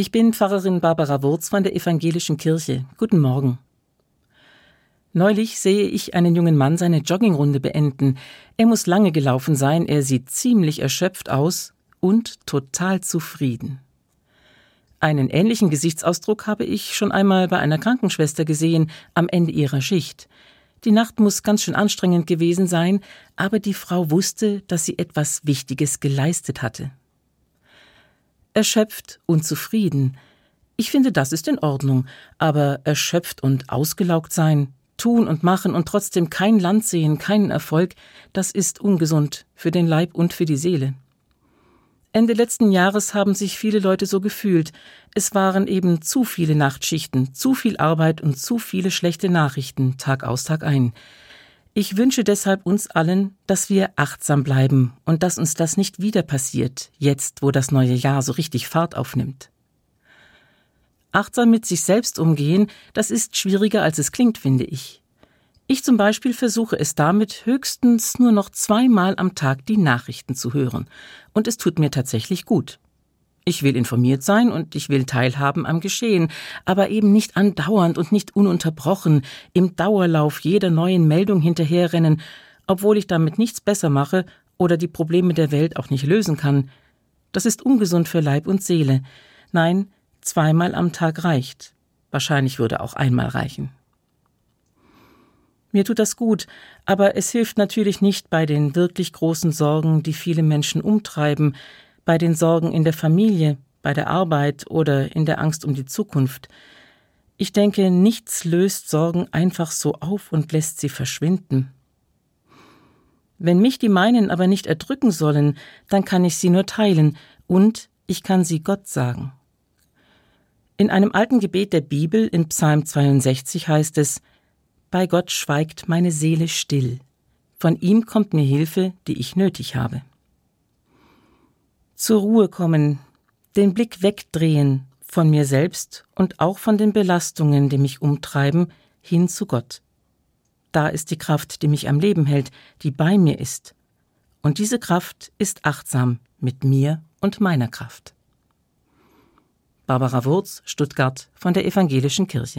Ich bin Pfarrerin Barbara Wurz von der Evangelischen Kirche. Guten Morgen. Neulich sehe ich einen jungen Mann seine Joggingrunde beenden. Er muss lange gelaufen sein, er sieht ziemlich erschöpft aus und total zufrieden. Einen ähnlichen Gesichtsausdruck habe ich schon einmal bei einer Krankenschwester gesehen, am Ende ihrer Schicht. Die Nacht muss ganz schön anstrengend gewesen sein, aber die Frau wusste, dass sie etwas Wichtiges geleistet hatte erschöpft und zufrieden. Ich finde, das ist in Ordnung, aber erschöpft und ausgelaugt sein, tun und machen und trotzdem kein Land sehen, keinen Erfolg, das ist ungesund für den Leib und für die Seele. Ende letzten Jahres haben sich viele Leute so gefühlt. Es waren eben zu viele Nachtschichten, zu viel Arbeit und zu viele schlechte Nachrichten, Tag aus, Tag ein. Ich wünsche deshalb uns allen, dass wir achtsam bleiben und dass uns das nicht wieder passiert, jetzt wo das neue Jahr so richtig Fahrt aufnimmt. Achtsam mit sich selbst umgehen, das ist schwieriger als es klingt, finde ich. Ich zum Beispiel versuche es damit, höchstens nur noch zweimal am Tag die Nachrichten zu hören, und es tut mir tatsächlich gut. Ich will informiert sein und ich will teilhaben am Geschehen, aber eben nicht andauernd und nicht ununterbrochen im Dauerlauf jeder neuen Meldung hinterherrennen, obwohl ich damit nichts besser mache oder die Probleme der Welt auch nicht lösen kann. Das ist ungesund für Leib und Seele. Nein, zweimal am Tag reicht. Wahrscheinlich würde auch einmal reichen. Mir tut das gut, aber es hilft natürlich nicht bei den wirklich großen Sorgen, die viele Menschen umtreiben, bei den Sorgen in der Familie, bei der Arbeit oder in der Angst um die Zukunft. Ich denke, nichts löst Sorgen einfach so auf und lässt sie verschwinden. Wenn mich die meinen aber nicht erdrücken sollen, dann kann ich sie nur teilen und ich kann sie Gott sagen. In einem alten Gebet der Bibel in Psalm 62 heißt es, Bei Gott schweigt meine Seele still, von ihm kommt mir Hilfe, die ich nötig habe zur Ruhe kommen, den Blick wegdrehen von mir selbst und auch von den Belastungen, die mich umtreiben, hin zu Gott. Da ist die Kraft, die mich am Leben hält, die bei mir ist. Und diese Kraft ist achtsam mit mir und meiner Kraft. Barbara Wurz, Stuttgart von der Evangelischen Kirche.